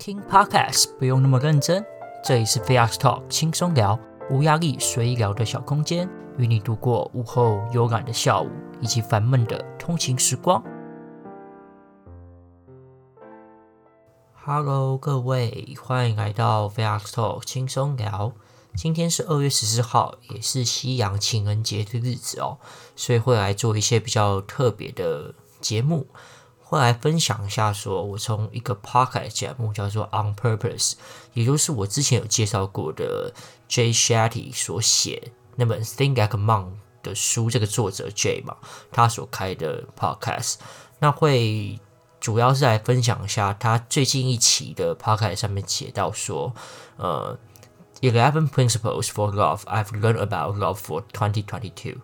听 Podcast 不用那么认真，这里是 Fax Talk 轻松聊，无压力随意聊的小空间，与你度过午后悠然的下午以及烦闷的通勤时光。Hello，各位，欢迎来到 Fax Talk 轻松聊。今天是二月十四号，也是西洋情人节的日子哦，所以会来做一些比较特别的节目。会来分享一下，说我从一个 podcast 节目叫做 On Purpose，也就是我之前有介绍过的 Jay Shetty 所写那本 Think Like a Monk 的书，这个作者 Jay 嘛，他所开的 podcast，那会主要是来分享一下他最近一期的 podcast 上面写到说，呃。Eleven principles for love I've learned about love for 2022，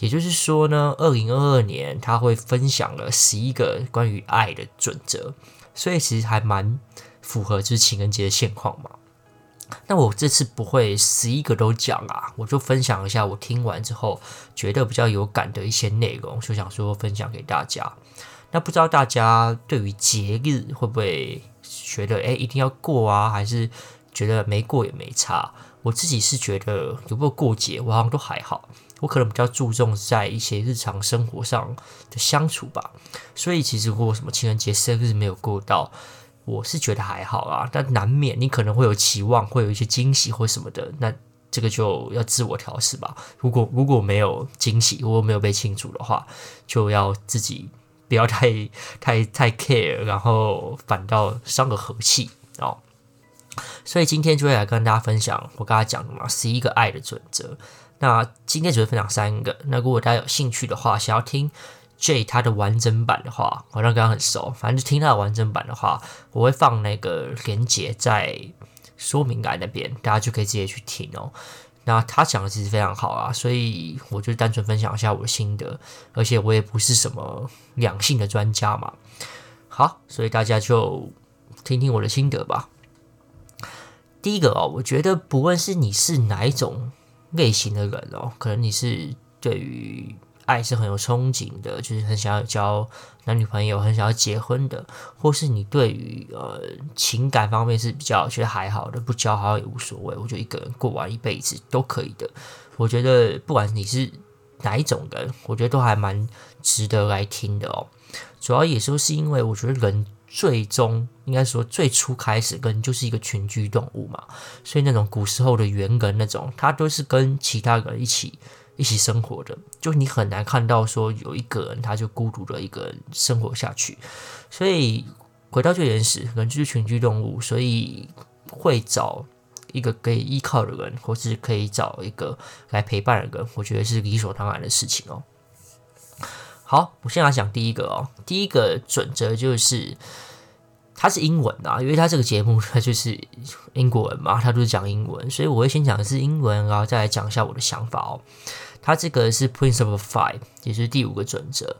也就是说呢，二零二二年他会分享了十一个关于爱的准则，所以其实还蛮符合就是情人节的现况嘛。那我这次不会十一个都讲啊，我就分享一下我听完之后觉得比较有感的一些内容，就想说分享给大家。那不知道大家对于节日会不会觉得诶一定要过啊，还是？觉得没过也没差，我自己是觉得有没有过节，我好像都还好。我可能比较注重在一些日常生活上的相处吧。所以其实如果什么情人节、生日没有过到，我是觉得还好啊。但难免你可能会有期望，会有一些惊喜或什么的，那这个就要自我调试吧。如果如果没有惊喜，如果没有被庆祝的话，就要自己不要太太太 care，然后反倒伤个和气哦。所以今天就会来跟大家分享我刚才讲的嘛，十一个爱的准则。那今天只会分享三个。那如果大家有兴趣的话，想要听 J 他的完整版的话，好像刚刚很熟，反正就听他的完整版的话，我会放那个连接在说明栏那边，大家就可以直接去听哦。那他讲的其实非常好啊，所以我就单纯分享一下我的心得，而且我也不是什么两性的专家嘛。好，所以大家就听听我的心得吧。第一个哦，我觉得不论是你是哪一种类型的人哦，可能你是对于爱是很有憧憬的，就是很想要交男女朋友，很想要结婚的，或是你对于呃情感方面是比较觉得还好的，不交好也无所谓，我觉得一个人过完一辈子都可以的。我觉得不管你是哪一种人，我觉得都还蛮值得来听的哦。主要也说是因为我觉得人。最终应该说，最初开始跟就是一个群居动物嘛，所以那种古时候的猿人那种，他都是跟其他人一起一起生活的，就你很难看到说有一个人他就孤独的一个人生活下去。所以回到最原始，人就是群居动物，所以会找一个可以依靠的人，或是可以找一个来陪伴的人，我觉得是理所当然的事情哦。好，我先来讲第一个哦。第一个准则就是，它是英文啊，因为它这个节目它就是英国人嘛，它都是讲英文，所以我会先讲的是英文，然后再来讲一下我的想法哦。它这个是 Principle Five，也是第五个准则。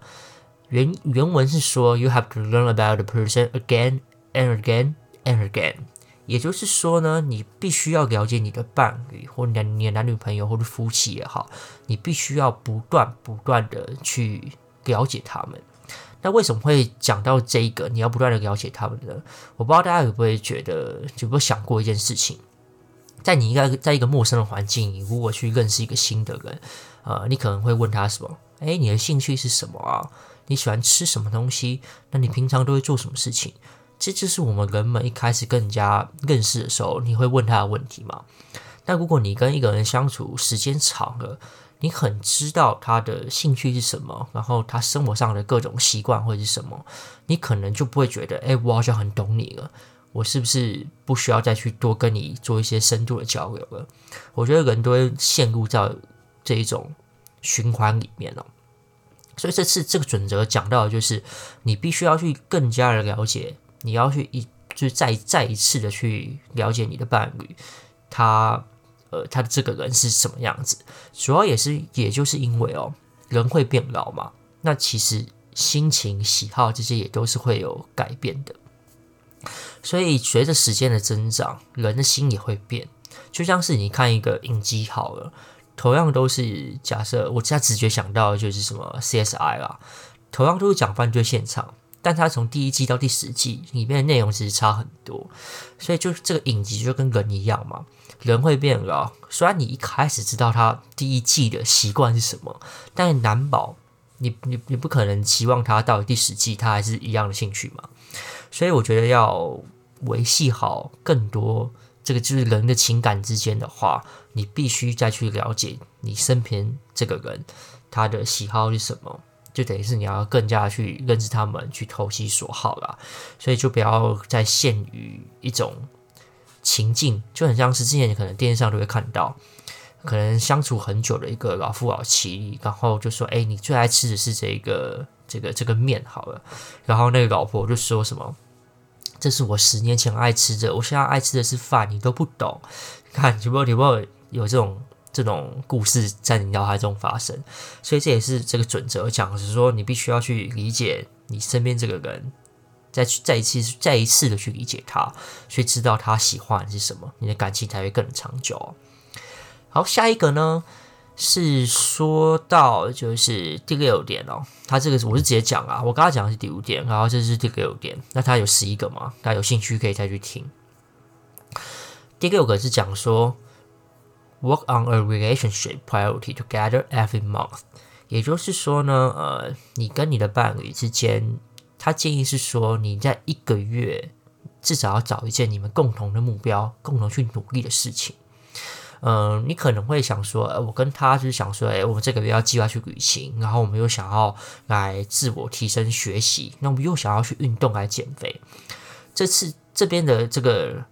原原文是说，You have to learn about the person again and again and again。也就是说呢，你必须要了解你的伴侣，或你的你的男女朋友，或者夫妻也好，你必须要不断不断的去。了解他们，那为什么会讲到这个？你要不断的了解他们呢？我不知道大家会不会觉得，有没有想过一件事情，在你应该在一个陌生的环境，你如果去认识一个新的人，呃，你可能会问他什么？诶，你的兴趣是什么啊？你喜欢吃什么东西？那你平常都会做什么事情？这就是我们人们一开始跟人家认识的时候，你会问他的问题嘛？那如果你跟一个人相处时间长了，你很知道他的兴趣是什么，然后他生活上的各种习惯会是什么，你可能就不会觉得，哎，我好像很懂你了，我是不是不需要再去多跟你做一些深度的交流了？我觉得人都会陷入到这一种循环里面了。所以这次这个准则讲到的就是，你必须要去更加的了解，你要去一就是再再一次的去了解你的伴侣，他。呃，他的这个人是什么样子？主要也是，也就是因为哦，人会变老嘛。那其实心情、喜好这些也都是会有改变的。所以随着时间的增长，人的心也会变。就像是你看一个影集好了，同样都是假设，我现在直觉想到的就是什么 CSI 啦，同样都是讲犯罪现场，但它从第一季到第十季里面的内容其实差很多，所以就是这个影集就跟人一样嘛，人会变老。虽然你一开始知道他第一季的习惯是什么，但难保你你你不可能期望他到第十季他还是一样的兴趣嘛。所以我觉得要维系好更多这个就是人的情感之间的话，你必须再去了解你身边这个人他的喜好是什么，就等于是你要更加去认识他们，去投其所好啦。所以就不要再限于一种情境，就很像是之前你可能电视上都会看到，可能相处很久的一个老夫老妻，然后就说：“哎，你最爱吃的是这个。”这个这个面好了，然后那个老婆就说什么：“这是我十年前爱吃的，我现在爱吃的是饭，你都不懂。”看有没有有没有有这种这种故事在你脑海中发生？所以这也是这个准则讲，是说你必须要去理解你身边这个人，再去再一次再一次的去理解他，所以知道他喜欢是什么，你的感情才会更长久。好，下一个呢？是说到就是第六点哦，他这个我是直接讲啊，我刚刚讲的是第五点，然后这是第六点，那他有十一个嘛？大家有兴趣可以再去听。第六个是讲说，work on a relationship priority together every month，也就是说呢，呃，你跟你的伴侣之间，他建议是说你在一个月至少要找一件你们共同的目标，共同去努力的事情。嗯，你可能会想说，我跟他就是想说，诶，我们这个月要计划去旅行，然后我们又想要来自我提升学习，那我们又想要去运动来减肥。这次这边的这个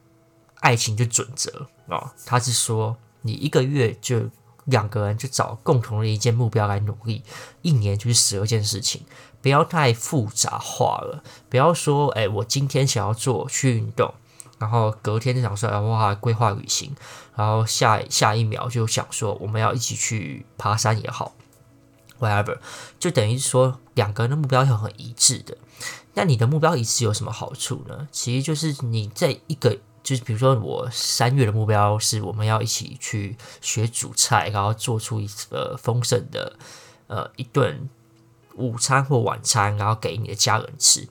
爱情就准则啊，他是说，你一个月就两个人就找共同的一件目标来努力，一年就是十二件事情，不要太复杂化了，不要说，诶，我今天想要做去运动。然后隔天就想说，哇，规划旅行。然后下下一秒就想说，我们要一起去爬山也好，whatever，就等于说两个人的目标要很一致的。那你的目标一致有什么好处呢？其实就是你在一个，就是比如说我三月的目标是我们要一起去学煮菜，然后做出一个丰盛的呃一顿午餐或晚餐，然后给你的家人吃。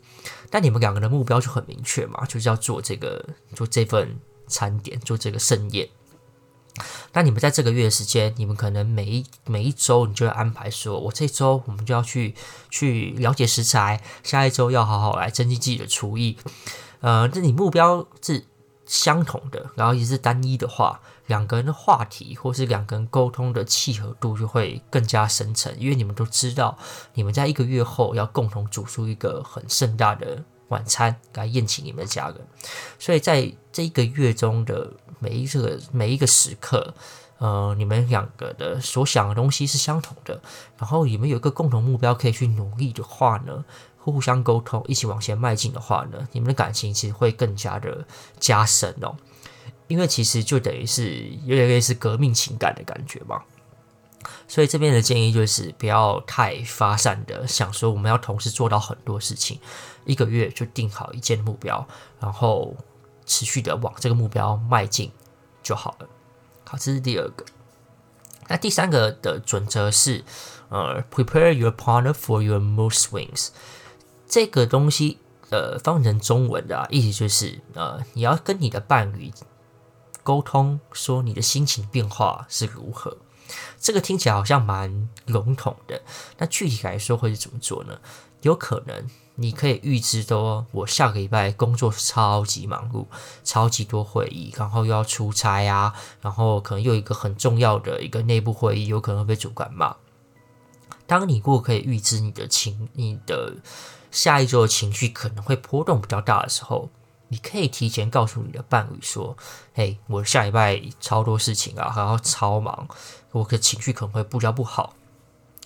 但你们两个人的目标就很明确嘛，就是要做这个，做这份餐点，做这个盛宴。那你们在这个月的时间，你们可能每一每一周，你就要安排说，我这周我们就要去去了解食材，下一周要好好来增进自己的厨艺。呃，那你目标是相同的，然后也是单一的话，两个人的话题或是两个人沟通的契合度就会更加深层，因为你们都知道，你们在一个月后要共同煮出一个很盛大的晚餐来宴请你们的家人，所以在这一个月中的每一个每一个时刻，呃，你们两个的所想的东西是相同的，然后你们有一个共同目标可以去努力的话呢，互相沟通，一起往前迈进的话呢，你们的感情其实会更加的加深哦。因为其实就等于是有点类似革命情感的感觉嘛，所以这边的建议就是不要太发散的想说我们要同时做到很多事情，一个月就定好一件目标，然后持续的往这个目标迈进就好了。好，这是第二个。那第三个的准则是，呃，prepare your partner for your mood swings。这个东西，呃，翻译成中文的啊，意思就是，呃，你要跟你的伴侣。沟通说你的心情变化是如何？这个听起来好像蛮笼统的。那具体来说会是怎么做呢？有可能你可以预知说，我下个礼拜工作超级忙碌，超级多会议，然后又要出差啊，然后可能又一个很重要的一个内部会议，有可能会被主管骂。当你如果可以预知你的情，你的下一周的情绪可能会波动比较大的时候。你可以提前告诉你的伴侣说：“嘿，我下礼拜超多事情啊，然后超忙，我的情绪可能会比较不好。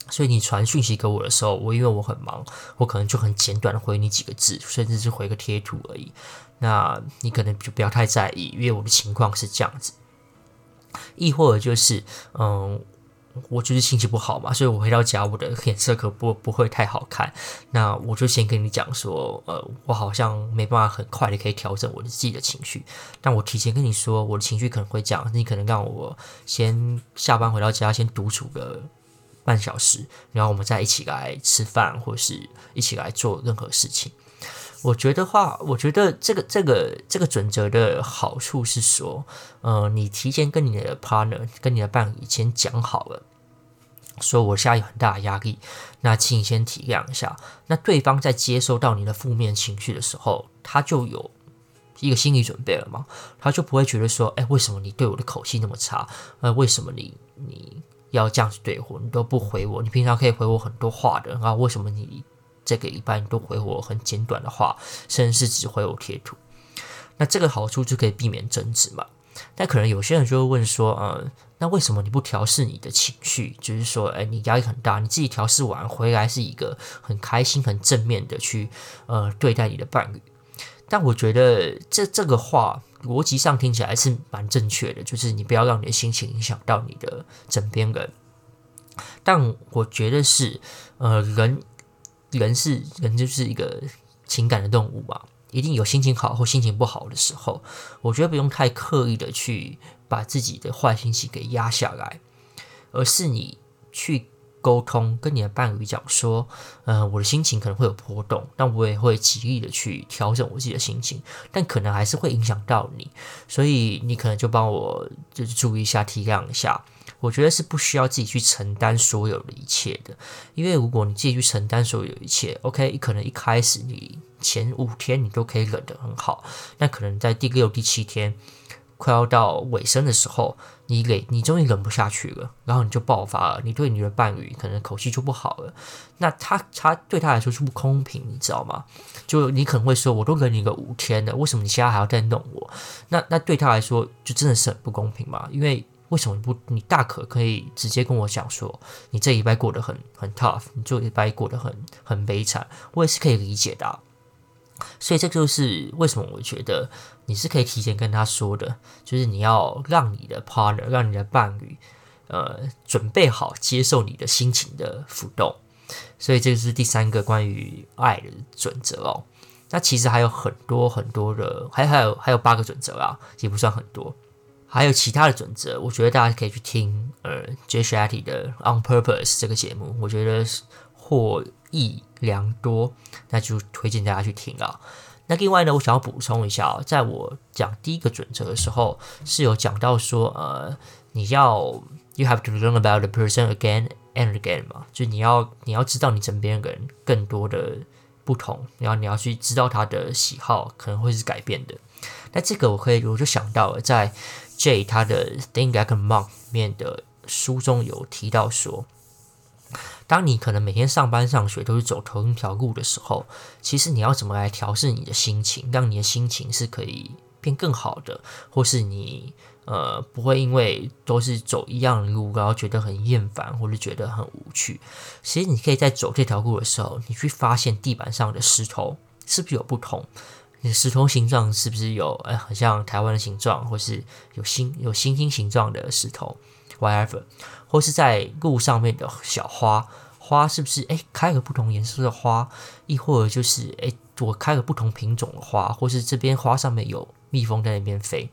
所以你传讯息给我的时候，我因为我很忙，我可能就很简短的回你几个字，甚至是回个贴图而已。那你可能就不要太在意，因为我的情况是这样子。亦或者就是，嗯。”我就是心情不好嘛，所以我回到家，我的脸色可不不会太好看。那我就先跟你讲说，呃，我好像没办法很快的可以调整我的自己的情绪。但我提前跟你说，我的情绪可能会这样，你可能让我先下班回到家，先独处个半小时，然后我们再一起来吃饭，或是一起来做任何事情。我觉得话，我觉得这个这个这个准则的好处是说，呃，你提前跟你的 partner、跟你的伴侣先讲好了，说我现在有很大的压力，那请你先体谅一下。那对方在接收到你的负面情绪的时候，他就有一个心理准备了嘛，他就不会觉得说，哎，为什么你对我的口气那么差？呃，为什么你你要这样子对我？你都不回我，你平常可以回我很多话的，然后为什么你？这个一般都回我很简短的话，甚至是只回我贴图，那这个好处就可以避免争执嘛。但可能有些人就会问说，嗯，那为什么你不调试你的情绪？就是说，哎，你压力很大，你自己调试完回来是一个很开心、很正面的去呃对待你的伴侣。但我觉得这这个话逻辑上听起来是蛮正确的，就是你不要让你的心情影响到你的枕边人。但我觉得是呃人。人是人，就是一个情感的动物嘛，一定有心情好或心情不好的时候。我觉得不用太刻意的去把自己的坏心情给压下来，而是你去沟通，跟你的伴侣讲说，嗯、我的心情可能会有波动，但我也会极力的去调整我自己的心情，但可能还是会影响到你，所以你可能就帮我就是注意一下，体谅一下。我觉得是不需要自己去承担所有的一切的，因为如果你自己去承担所有一切，OK，可能一开始你前五天你都可以忍得很好，那可能在第六、第七天快要到尾声的时候，你给，你终于忍不下去了，然后你就爆发了，你对你的伴侣可能口气就不好了，那他他对他来说是不公平，你知道吗？就你可能会说，我都忍你个五天了，为什么你现在还要再弄我？那那对他来说就真的是很不公平嘛，因为。为什么你不？你大可可以直接跟我讲说，你这一拜过得很很 tough，你这一拜过得很很悲惨，我也是可以理解的。所以这就是为什么我觉得你是可以提前跟他说的，就是你要让你的 partner，让你的伴侣，呃，准备好接受你的心情的浮动。所以这个是第三个关于爱的准则哦。那其实还有很多很多的，还还有还有八个准则啊，也不算很多。还有其他的准则，我觉得大家可以去听呃 JASHATTY 的 On Purpose 这个节目，我觉得获益良多，那就推荐大家去听啊。那另外呢，我想要补充一下，在我讲第一个准则的时候，是有讲到说，呃，你要 You have to learn about the person again and again 嘛，就你要你要知道你枕边人更多的不同，然后你要去知道他的喜好可能会是改变的。那这个我可以，我就想到在。Jay 他的 Think Like a Monk 面的书中有提到说，当你可能每天上班上学都是走同一条路的时候，其实你要怎么来调试你的心情，让你的心情是可以变更好的，或是你呃不会因为都是走一样的路，然后觉得很厌烦或者觉得很无趣。其实你可以在走这条路的时候，你去发现地板上的石头是不是有不同。你石头形状是不是有呃，很像台湾的形状，或是有星有星星形状的石头，whatever，或是在路上面的小花花，是不是诶开个不同颜色的花，亦或者就是诶我开个不同品种的花，或是这边花上面有蜜蜂在那边飞，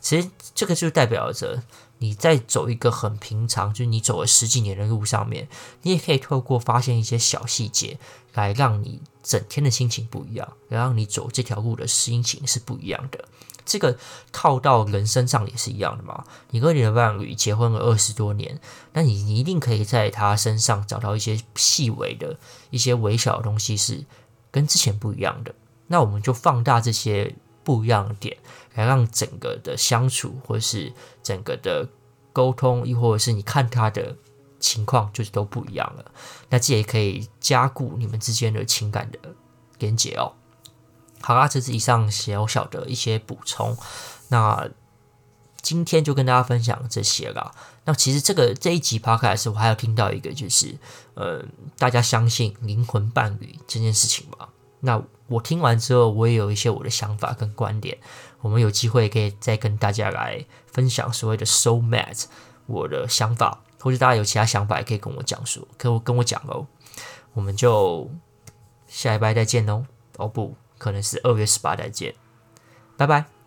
其实这个就代表着你在走一个很平常，就是你走了十几年的路上面，你也可以透过发现一些小细节，来让你。整天的心情不一样，然后你走这条路的心情是不一样的。这个套到人身上也是一样的嘛。你跟你的伴侣结婚了二十多年，那你你一定可以在他身上找到一些细微的一些微小的东西是跟之前不一样的。那我们就放大这些不一样的点，来让整个的相处，或是整个的沟通，亦或者是你看他的。情况就是都不一样了，那这也可以加固你们之间的情感的连结哦。好啦，这是以上小小的一些补充。那今天就跟大家分享这些啦。那其实这个这一集 podcast 我还有听到一个，就是呃，大家相信灵魂伴侣这件事情吧？那我听完之后，我也有一些我的想法跟观点。我们有机会可以再跟大家来分享所谓的 soul mate 我的想法。或者大家有其他想法，也可以跟我讲说，可跟我讲哦。我们就下礼拜再见喽。哦不，可能是二月十八再见，拜拜。